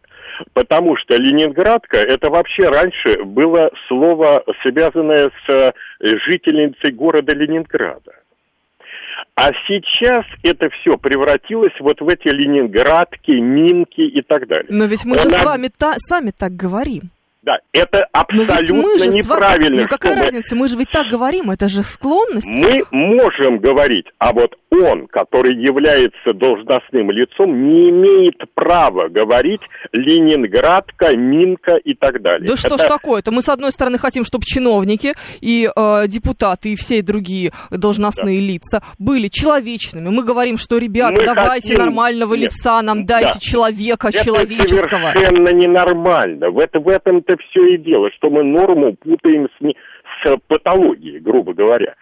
[SPEAKER 7] Потому что Ленинградка, это вообще раньше было слово, связанное с э, жительницей города Ленинграда. А сейчас это все превратилось вот в эти Ленинградки, Минки и так далее.
[SPEAKER 2] Но ведь мы же
[SPEAKER 7] Она-
[SPEAKER 2] с вами та- сами так говорим.
[SPEAKER 7] Да, это абсолютно
[SPEAKER 2] мы же с вами...
[SPEAKER 7] неправильно.
[SPEAKER 2] Ну какая разница, мы же ведь так говорим, это же склонность.
[SPEAKER 7] Мы можем говорить, а вот он, который является должностным лицом, не имеет права говорить Ленинградка, Минка и так далее.
[SPEAKER 2] Да что ж
[SPEAKER 7] Это-
[SPEAKER 2] такое-то? Мы, с одной стороны, хотим, чтобы чиновники и э, депутаты и все другие должностные лица были человечными. Мы говорим, что, ребята,
[SPEAKER 7] Мы
[SPEAKER 2] давайте
[SPEAKER 7] хотим-
[SPEAKER 2] нормального
[SPEAKER 7] Нет.
[SPEAKER 2] лица нам дайте,
[SPEAKER 7] Да.
[SPEAKER 2] человека
[SPEAKER 7] Это
[SPEAKER 2] человеческого.
[SPEAKER 7] совершенно ненормально. В, это, в этом-то все и дело, что мы норму путаем с, не- с патологией, грубо говоря.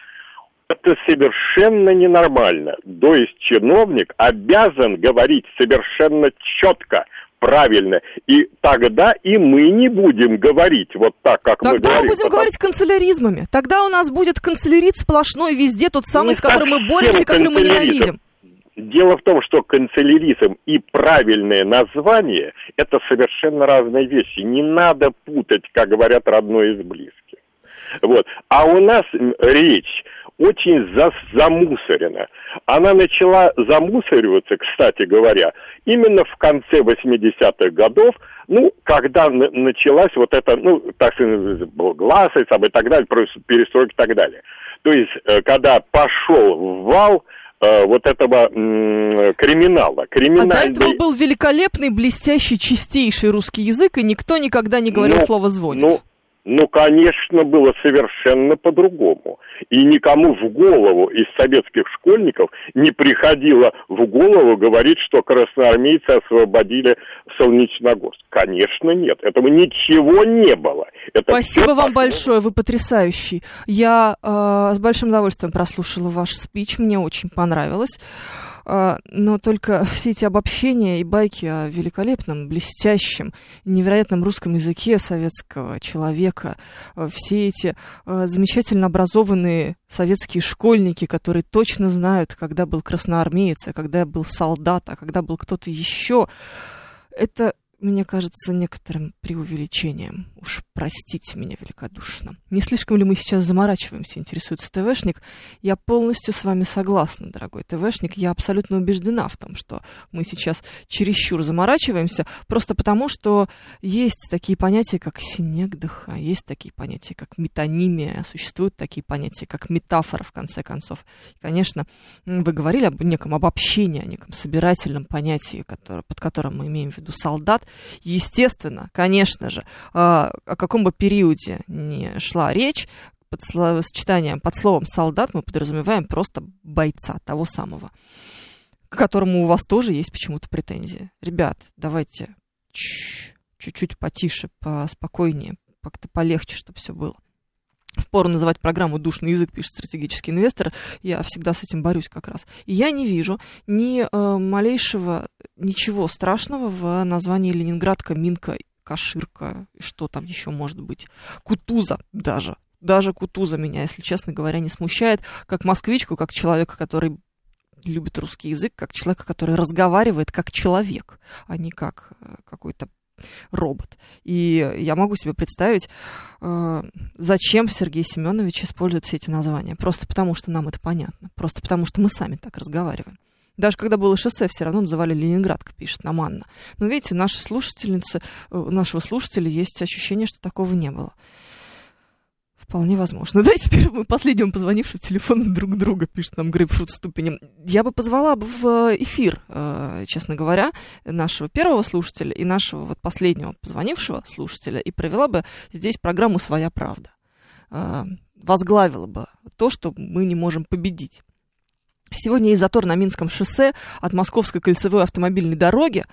[SPEAKER 7] Это совершенно ненормально. То есть чиновник обязан говорить совершенно четко, правильно. И тогда и мы не будем говорить вот так, как мы
[SPEAKER 2] Тогда мы
[SPEAKER 7] говорим.
[SPEAKER 2] будем
[SPEAKER 7] потому-
[SPEAKER 2] говорить канцеляризмами. Тогда у нас будет канцелярит сплошной везде, тот самый,
[SPEAKER 7] Не
[SPEAKER 2] с которым мы боремся, который мы ненавидим.
[SPEAKER 7] Дело в том, что канцеляризм и правильное название – это совершенно разные вещи. Не надо путать, как говорят, родное из близких. Вот. А у нас речь очень за, замусорена. Она начала замусориваться, кстати говоря, именно в конце 80-х годов, ну, когда началась вот эта, ну, так сказать, гласность и так далее, перестройка и так далее. То есть, э, когда пошел вал э, вот этого криминала,
[SPEAKER 2] А до
[SPEAKER 7] криминальный...
[SPEAKER 2] этого был великолепный, блестящий, чистейший русский язык, и никто никогда не говорил
[SPEAKER 7] Ну,
[SPEAKER 2] слово «звонит».
[SPEAKER 7] Ну, ну, конечно, было совершенно по-другому. И никому в голову из советских школьников не приходило в голову говорить, что красноармейцы освободили Солнечногорск. Конечно, нет. Этого ничего не было. Это
[SPEAKER 2] Спасибо вам
[SPEAKER 7] пошло.
[SPEAKER 2] большое, вы потрясающий. Я э, с большим удовольствием прослушала ваш спич, мне очень понравилось. Э, но только все эти обобщения и байки о великолепном, блестящем, невероятном русском языке советского человека, э, все эти э, замечательно образованные советские школьники, которые точно знают, когда был красноармеец, а когда был солдат, а когда был кто-то еще, это мне кажется, некоторым преувеличением. Уж простите меня великодушно. Не слишком ли мы сейчас заморачиваемся, интересуется ТВшник. Я полностью с вами согласна, дорогой ТВшник. Я абсолютно убеждена в том, что мы сейчас чересчур заморачиваемся, просто потому, что есть такие понятия, как синегдыха, есть такие понятия, как метонимия, существуют такие понятия, как метафора, в конце концов. И, конечно, вы говорили об неком обобщении, о неком собирательном понятии, которое, под которым мы имеем в виду солдат, Естественно, конечно же, а, о каком бы периоде ни шла речь, под словосочетанием, под словом «солдат» мы подразумеваем просто бойца, того самого, к которому у вас тоже есть почему-то претензии. Ребят, давайте чуть-чуть потише, поспокойнее, как-то полегче, чтобы все было. Впору называть программу «Душный язык», пишет стратегический инвестор. Я всегда с этим борюсь как раз. И я не вижу ни э, малейшего, ничего страшного в названии Ленинградка, Минка, Каширка, что там еще может быть. Кутуза даже. Даже Кутуза меня, если честно говоря, не смущает. Как москвичку, как человека, который любит русский язык, как человека, который разговаривает как человек, а не как э, какой-то робот. И я могу себе представить, э, зачем Сергей Семенович использует все эти названия. Просто потому, что нам это понятно. Просто потому, что мы сами так разговариваем. Даже когда было шоссе, все равно называли Ленинградка, пишет нам Анна. Но видите, наши слушательницы, э, у нашего слушателя есть ощущение, что такого не было. Вполне возможно. Да, теперь мы последним позвонившим телефон друг друга, пишет нам Грейпфрут ступенем. Я бы позвала бы в эфир, э, честно говоря, нашего первого слушателя и нашего вот последнего позвонившего слушателя и провела бы здесь программу «Своя правда». Э, возглавила бы то, что мы не можем победить. Сегодня есть затор на Минском шоссе от Московской кольцевой автомобильной дороги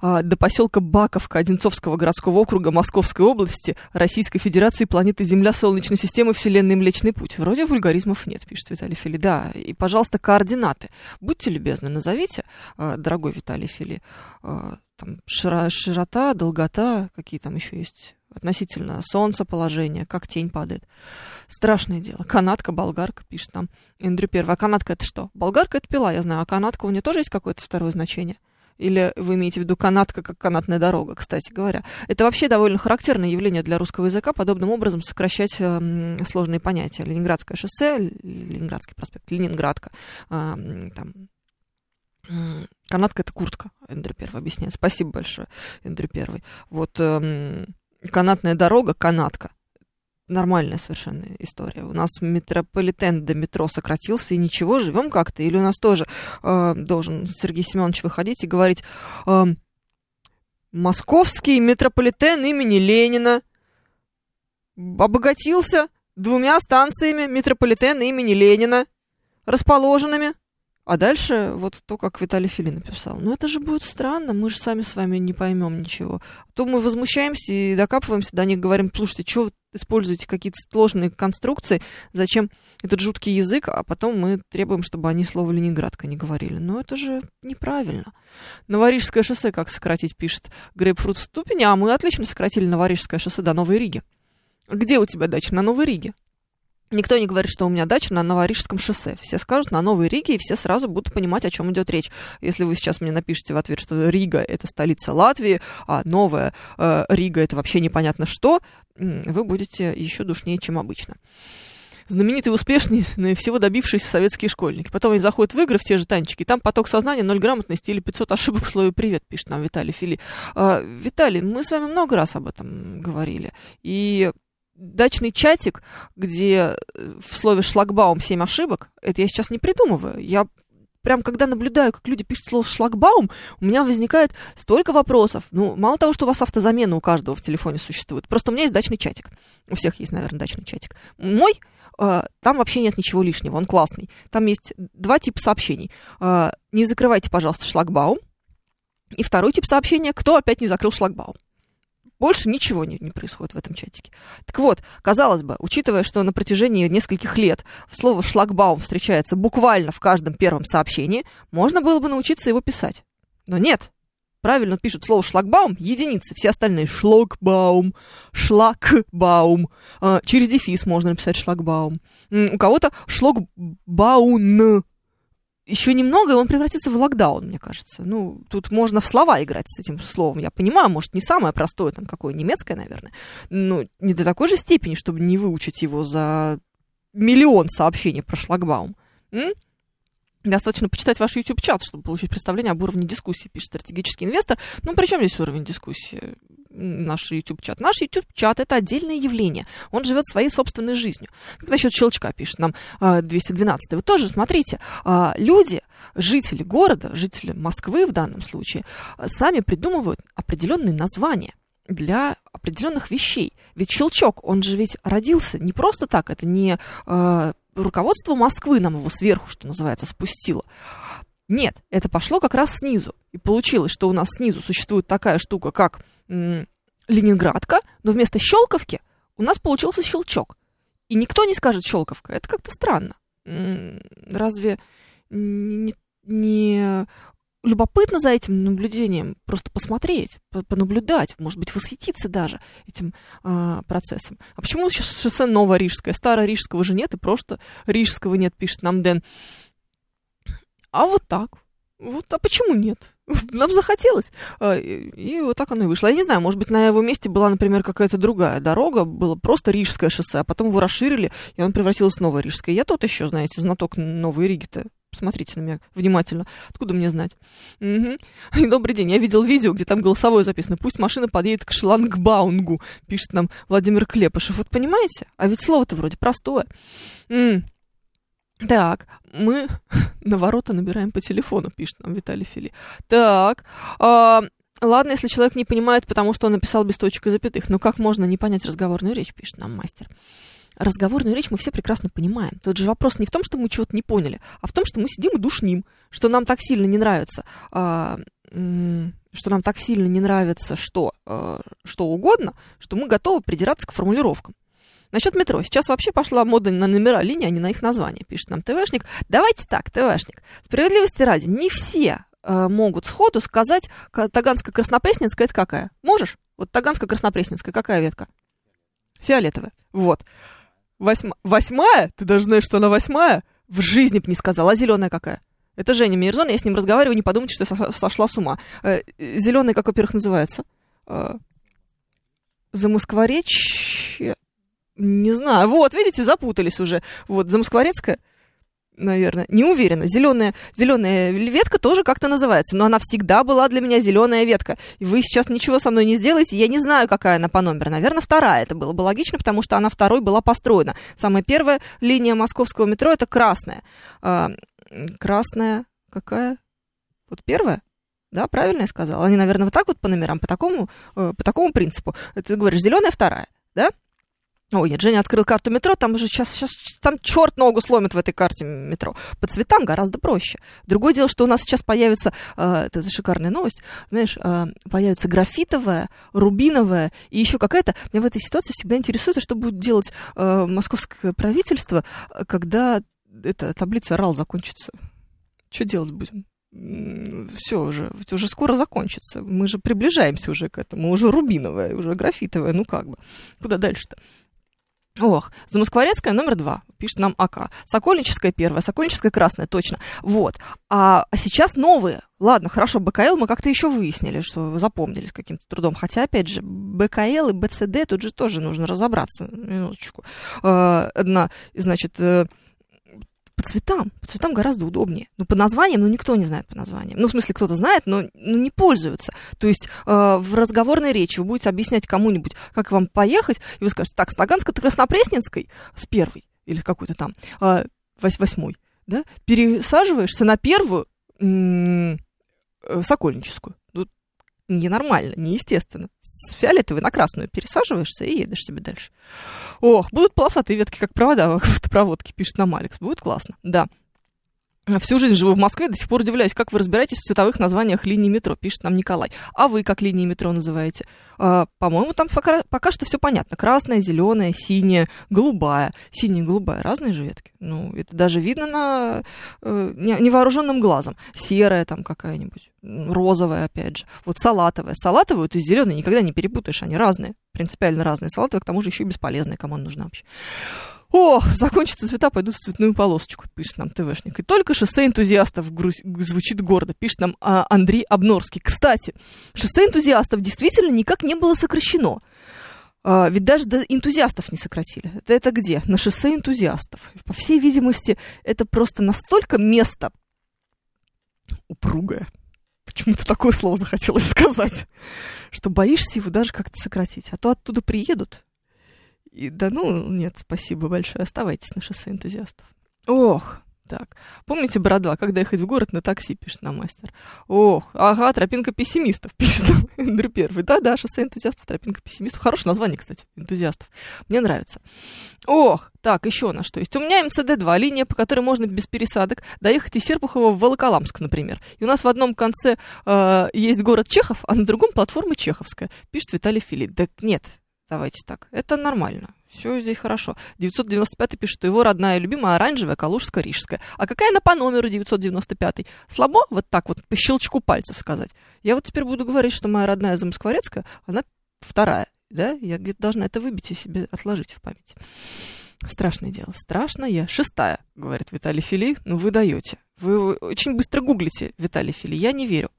[SPEAKER 2] а, до поселка Баковка Одинцовского городского округа Московской области Российской Федерации планеты Земля Солнечной системы Вселенной Млечный Путь. Вроде вульгаризмов нет, пишет Виталий Фили. Да, и, пожалуйста, координаты. Будьте любезны, назовите, а, дорогой Виталий Фили, а, там, широта, долгота, какие там еще есть относительно солнцеположения, как тень падает. Страшное дело. Канатка, болгарка, пишет там Эндрю Первый. А канатка это что? Болгарка это пила, я знаю. А канатка у нее тоже есть какое-то второе значение? Или вы имеете в виду канатка как канатная дорога, кстати говоря. Это вообще довольно характерное явление для русского языка, подобным образом сокращать э, сложные понятия. Ленинградское шоссе, Ленинградский проспект, Ленинградка, э, там, Канатка это куртка, Эндрю Первый объясняет. Спасибо большое, Эндрю Первый. Вот эм, канатная дорога, канатка. Нормальная совершенно история. У нас метрополитен до метро сократился, и ничего, живем как-то. Или у нас тоже э, должен Сергей Семенович выходить и говорить, э, московский метрополитен имени Ленина обогатился двумя станциями метрополитена имени Ленина, расположенными а дальше вот то, как Виталий Филин написал. Ну это же будет странно, мы же сами с вами не поймем ничего. А то мы возмущаемся и докапываемся до них, говорим, слушайте, что вы используете какие-то сложные конструкции, зачем этот жуткий язык, а потом мы требуем, чтобы они слово «Ленинградка» не говорили. Ну это же неправильно. Новорижское шоссе, как сократить, пишет Грейпфрут ступень, а мы отлично сократили Новорижское шоссе до Новой Риги. Где у тебя дача? На Новой Риге. Никто не говорит, что у меня дача на Новорижском шоссе. Все скажут на Новой Риге, и все сразу будут понимать, о чем идет речь. Если вы сейчас мне напишите в ответ, что Рига — это столица Латвии, а новая э, Рига — это вообще непонятно что, вы будете еще душнее, чем обычно. Знаменитые, успешные, всего добившиеся советские школьники. Потом они заходят в игры, в те же танчики, там поток сознания, ноль грамотности или 500 ошибок в слове «привет», пишет нам Виталий Фили. Э, Виталий, мы с вами много раз об этом говорили. И дачный чатик, где э, в слове шлагбаум семь ошибок, это я сейчас не придумываю. Я прям когда наблюдаю, как люди пишут слово шлагбаум, у меня возникает столько вопросов. Ну, мало того, что у вас автозамена у каждого в телефоне существует, просто у меня есть дачный чатик. У всех есть, наверное, дачный чатик. Мой, э, там вообще нет ничего лишнего, он классный. Там есть два типа сообщений. Э, не закрывайте, пожалуйста, шлагбаум. И второй тип сообщения, кто опять не закрыл шлагбаум. Больше ничего не, не происходит в этом чатике. Так вот, казалось бы, учитывая, что на протяжении нескольких лет слово «шлагбаум» встречается буквально в каждом первом сообщении, можно было бы научиться его писать. Но нет. Правильно пишут слово «шлагбаум» единицы, все остальные «шлагбаум», «шлагбаум», э, через дефис можно написать «шлагбаум». У кого-то «шлагбаун», еще немного, и он превратится в локдаун, мне кажется. Ну, тут можно в слова играть с этим словом. Я понимаю, может, не самое простое, там, какое немецкое, наверное. Но не до такой же степени, чтобы не выучить его за миллион сообщений про шлагбаум. М? Достаточно почитать ваш YouTube-чат, чтобы получить представление об уровне дискуссии, пишет стратегический инвестор. Ну, при чем здесь уровень дискуссии? Наш YouTube-чат. Наш YouTube-чат это отдельное явление. Он живет своей собственной жизнью. Как насчет щелчка, пишет нам 212. Вы тоже смотрите, а, люди, жители города, жители Москвы в данном случае, сами придумывают определенные названия для определенных вещей. Ведь щелчок, он же ведь родился не просто так, это не э, руководство Москвы нам его сверху, что называется, спустило. Нет, это пошло как раз снизу. И получилось, что у нас снизу существует такая штука, как Ленинградка, но вместо Щелковки у нас получился щелчок. И никто не скажет Щелковка. Это как-то странно. Разве не, не любопытно за этим наблюдением просто посмотреть, понаблюдать, может быть, восхититься даже этим э, процессом. А почему сейчас шоссе Новорижское? Старорижского же нет, и просто Рижского нет, пишет нам Дэн. А вот так. Вот, а почему нет? Нам захотелось. А, и вот так оно и вышло. Я не знаю, может быть, на его месте была, например, какая-то другая дорога, было просто Рижское шоссе, а потом его расширили, и он превратился в Новорижское. Я тот еще, знаете, знаток Новой Риги-то. Посмотрите на меня внимательно. Откуда мне знать? Угу. И добрый день. Я видел видео, где там голосовое записано. Пусть машина подъедет к шлангбаунгу, пишет нам Владимир Клепышев. Вот понимаете? А ведь слово-то вроде простое. М-м. Так, мы на ворота набираем по телефону, пишет нам Виталий Фили. Так, а, ладно, если человек не понимает, потому что он написал без точек и запятых. Но как можно не понять разговорную речь, пишет нам мастер разговорную речь мы все прекрасно понимаем. Тут же вопрос не в том, что мы чего-то не поняли, а в том, что мы сидим и душним, что нам так сильно не нравится, а, что нам так сильно не нравится что, а, что угодно, что мы готовы придираться к формулировкам. Насчет метро. Сейчас вообще пошла мода на номера линий, а не на их название, пишет нам ТВшник. Давайте так, ТВшник. Справедливости ради, не все э, могут сходу сказать, Таганско-Краснопресненская это какая? Можешь? Вот Таганско-Краснопресненская какая ветка? Фиолетовая. Вот. Восьма... Восьмая? Ты даже знаешь, что она восьмая? В жизни бы не сказала. А зеленая какая? Это Женя Мирзон, я с ним разговариваю, не подумайте, что я сошла с ума. Э, зеленый, как, во-первых, называется? Э, Замоскворечье? Не знаю. Вот, видите, запутались уже. Вот, Замоскворецкая? наверное, не уверена. Зеленая, зеленая ветка тоже как-то называется, но она всегда была для меня зеленая ветка. И вы сейчас ничего со мной не сделаете, я не знаю, какая она по номеру. Наверное, вторая. Это было бы логично, потому что она второй была построена. Самая первая линия московского метро это красная. А, красная какая? Вот первая? Да, правильно я сказала. Они, наверное, вот так вот по номерам, по такому, э, по такому принципу. Ты говоришь, зеленая вторая, да? Ой, нет, Женя открыл карту метро, там уже сейчас, сейчас там черт ногу сломит в этой карте метро. По цветам гораздо проще. Другое дело, что у нас сейчас появится, э, это шикарная новость, знаешь, э, появится графитовая, рубиновая и еще какая-то. Меня в этой ситуации всегда интересует, а что будет делать э, московское правительство, когда эта таблица РАЛ закончится. Что делать будем? все уже, уже скоро закончится. Мы же приближаемся уже к этому. Уже рубиновая, уже графитовая. Ну как бы. Куда дальше-то? Ох, Замоскворецкая номер два, пишет нам АК. Сокольническая первая, Сокольническая красная, точно. Вот. А, сейчас новые. Ладно, хорошо, БКЛ мы как-то еще выяснили, что запомнили с каким-то трудом. Хотя, опять же, БКЛ и БЦД тут же тоже нужно разобраться. Минуточку. А, одна, значит, э, по цветам. По цветам гораздо удобнее. Ну, по названиям, ну, никто не знает по названиям. Ну, в смысле, кто-то знает, но ну, не пользуются. То есть э, в разговорной речи вы будете объяснять кому-нибудь, как вам поехать, и вы скажете, так, с Таганска-Краснопресненской, с первой, или какой-то там, э, восьмой, да, пересаживаешься на первую м- э, Сокольническую ненормально, неестественно. С фиолетовой на красную пересаживаешься и едешь себе дальше. Ох, будут полосатые ветки, как провода в автопроводке, пишет нам Алекс. Будет классно, да. Всю жизнь живу в Москве, до сих пор удивляюсь, как вы разбираетесь в цветовых названиях линий метро, пишет нам Николай. А вы как линии метро называете? А, по-моему, там пока, пока что все понятно. Красная, зеленая, синяя, голубая. Синяя и голубая, разные же ветки. Ну, это даже видно на э, невооруженным глазом. Серая там какая-нибудь, розовая, опять же. Вот салатовая. Салатовую ты с зеленой никогда не перепутаешь, они разные, принципиально разные. Салатовые, к тому же, еще и бесполезные, кому она нужна вообще. О, закончатся цвета, пойдут в цветную полосочку, пишет нам ТВшник. И только шоссе энтузиастов груз... звучит гордо, пишет нам а, Андрей Обнорский. Кстати, шоссе энтузиастов действительно никак не было сокращено. А, ведь даже до энтузиастов не сократили. Это, это где? На шоссе энтузиастов. По всей видимости, это просто настолько место упругое. Почему-то такое слово захотелось сказать. Что боишься его даже как-то сократить. А то оттуда приедут, и, да ну, нет, спасибо большое. Оставайтесь на шоссе энтузиастов. Ох, так. Помните Бородва, когда ехать в город на такси, пишет нам мастер. Ох, ага, тропинка пессимистов, пишет нам Эндрю Первый. Да-да, шоссе энтузиастов, тропинка пессимистов. Хорошее название, кстати, энтузиастов. Мне нравится. Ох, так, еще на что есть. У меня МЦД-2, линия, по которой можно без пересадок доехать из Серпухова в Волоколамск, например. И у нас в одном конце э, есть город Чехов, а на другом платформа Чеховская, пишет Виталий Филипп. Да нет, Давайте так. Это нормально. Все здесь хорошо. 995 пишет, что его родная и любимая оранжевая, калужская, рижская. А какая она по номеру 995? Слабо вот так вот по щелчку пальцев сказать? Я вот теперь буду говорить, что моя родная замоскворецкая, она вторая. Да? Я где-то должна это выбить и себе отложить в память. Страшное дело. Страшное. Шестая, говорит Виталий Фили. Ну, вы даете. Вы очень быстро гуглите, Виталий Фили. Я не верю.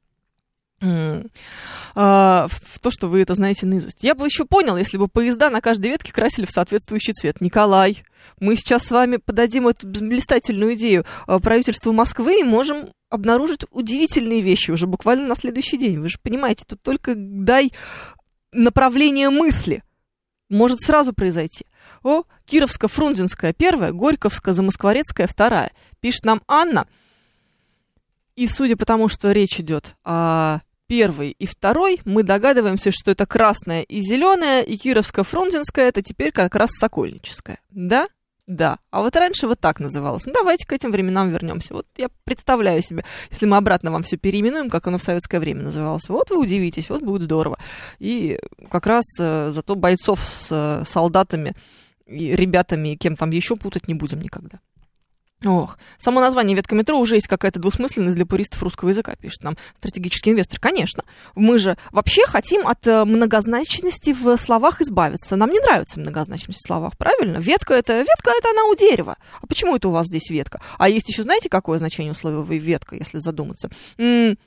[SPEAKER 2] А, в то, что вы это знаете наизусть. Я бы еще понял, если бы поезда на каждой ветке красили в соответствующий цвет. Николай, мы сейчас с вами подадим эту блистательную идею а, правительству Москвы и можем обнаружить удивительные вещи уже буквально на следующий день. Вы же понимаете, тут только дай направление мысли. Может сразу произойти. О, Кировско-Фрунзенская первая, Горьковско-Замоскворецкая вторая. Пишет нам Анна. И судя по тому, что речь идет о первый и второй, мы догадываемся, что это красная и зеленая, и Кировско-Фрунзенская это теперь как раз Сокольническая. Да? Да. А вот раньше вот так называлось. Ну, давайте к этим временам вернемся. Вот я представляю себе, если мы обратно вам все переименуем, как оно в советское время называлось. Вот вы удивитесь, вот будет здорово. И как раз э, зато бойцов с э, солдатами и ребятами, и кем там еще путать не будем никогда. Ох, само название ветка метро уже есть какая-то двусмысленность для пуристов русского языка, пишет нам стратегический инвестор. Конечно, мы же вообще хотим от э, многозначности в словах избавиться. Нам не нравится многозначность в словах, правильно? Ветка это, ветка это она у дерева. А почему это у вас здесь ветка? А есть еще, знаете, какое значение у слова ветка, если задуматься? М-м,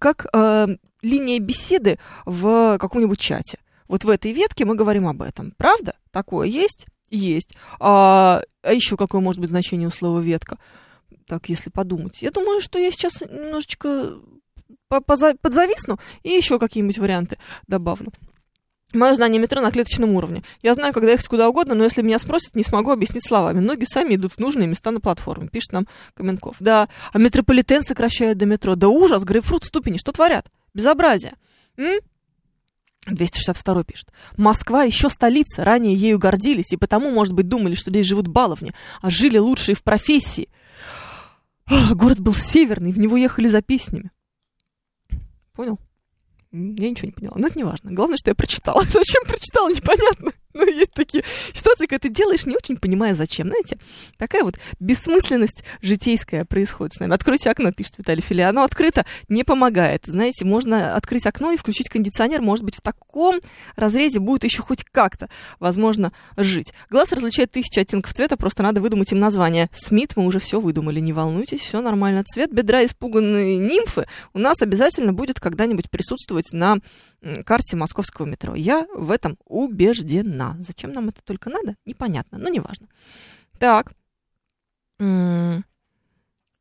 [SPEAKER 2] как э, линия беседы в каком-нибудь чате. Вот в этой ветке мы говорим об этом. Правда? Такое есть? Есть. А, а еще какое может быть значение у слова ветка? Так, если подумать. Я думаю, что я сейчас немножечко подзависну и еще какие-нибудь варианты добавлю. Мое знание метро на клеточном уровне. Я знаю, когда ехать куда угодно, но если меня спросят, не смогу объяснить словами. Ноги сами идут в нужные места на платформе, пишет нам Каменков. Да, а метрополитен сокращает до метро. Да ужас, грейпфрут ступени, что творят? Безобразие. М? 262 пишет. Москва еще столица, ранее ею гордились, и потому, может быть, думали, что здесь живут баловни, а жили лучшие в профессии. город был северный, в него ехали за песнями. Понял? Я ничего не поняла, но это не важно. Главное, что я прочитала. Зачем прочитала, непонятно. Но есть такие делаешь, не очень понимая, зачем. Знаете, такая вот бессмысленность житейская происходит с нами. Откройте окно, пишет Виталий Филия. Оно открыто не помогает. Знаете, можно открыть окно и включить кондиционер. Может быть, в таком разрезе будет еще хоть как-то, возможно, жить. Глаз различает тысячи оттенков цвета, просто надо выдумать им название. Смит мы уже все выдумали, не волнуйтесь, все нормально. Цвет бедра испуганной нимфы у нас обязательно будет когда-нибудь присутствовать на карте московского метро. Я в этом убеждена. Зачем нам это только надо, непонятно, но неважно. Так.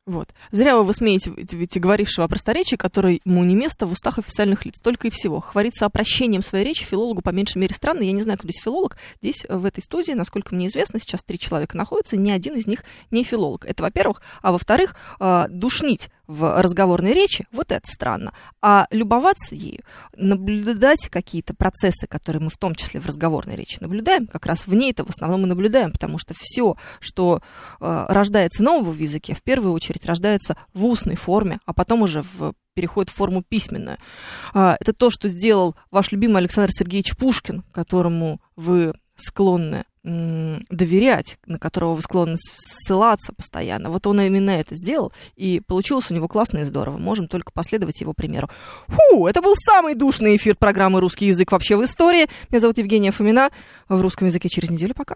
[SPEAKER 2] Вот. Зря вы высмеете ведь говорившего о просторечии, которое ему не место в устах официальных лиц, только и всего. Хвалиться опрощением своей речи филологу по меньшей мере странно. Я не знаю, кто здесь филолог. Здесь, в этой студии, насколько мне известно, сейчас три человека находятся, ни один из них не филолог. Это, во-первых. А во-вторых, а, душнить в разговорной речи, вот это странно. А любоваться ею, наблюдать какие-то процессы, которые мы в том числе в разговорной речи наблюдаем, как раз в ней это в основном и наблюдаем, потому что все, что э, рождается нового в языке, в первую очередь рождается в устной форме, а потом уже в переходит в форму письменную. А, это то, что сделал ваш любимый Александр Сергеевич Пушкин, которому вы склонны доверять, на которого вы склонны ссылаться постоянно. Вот он именно это сделал, и получилось у него классно и здорово. Можем только последовать его примеру. Фу, это был самый душный эфир программы «Русский язык вообще в истории». Меня зовут Евгения Фомина. В русском языке через неделю. Пока.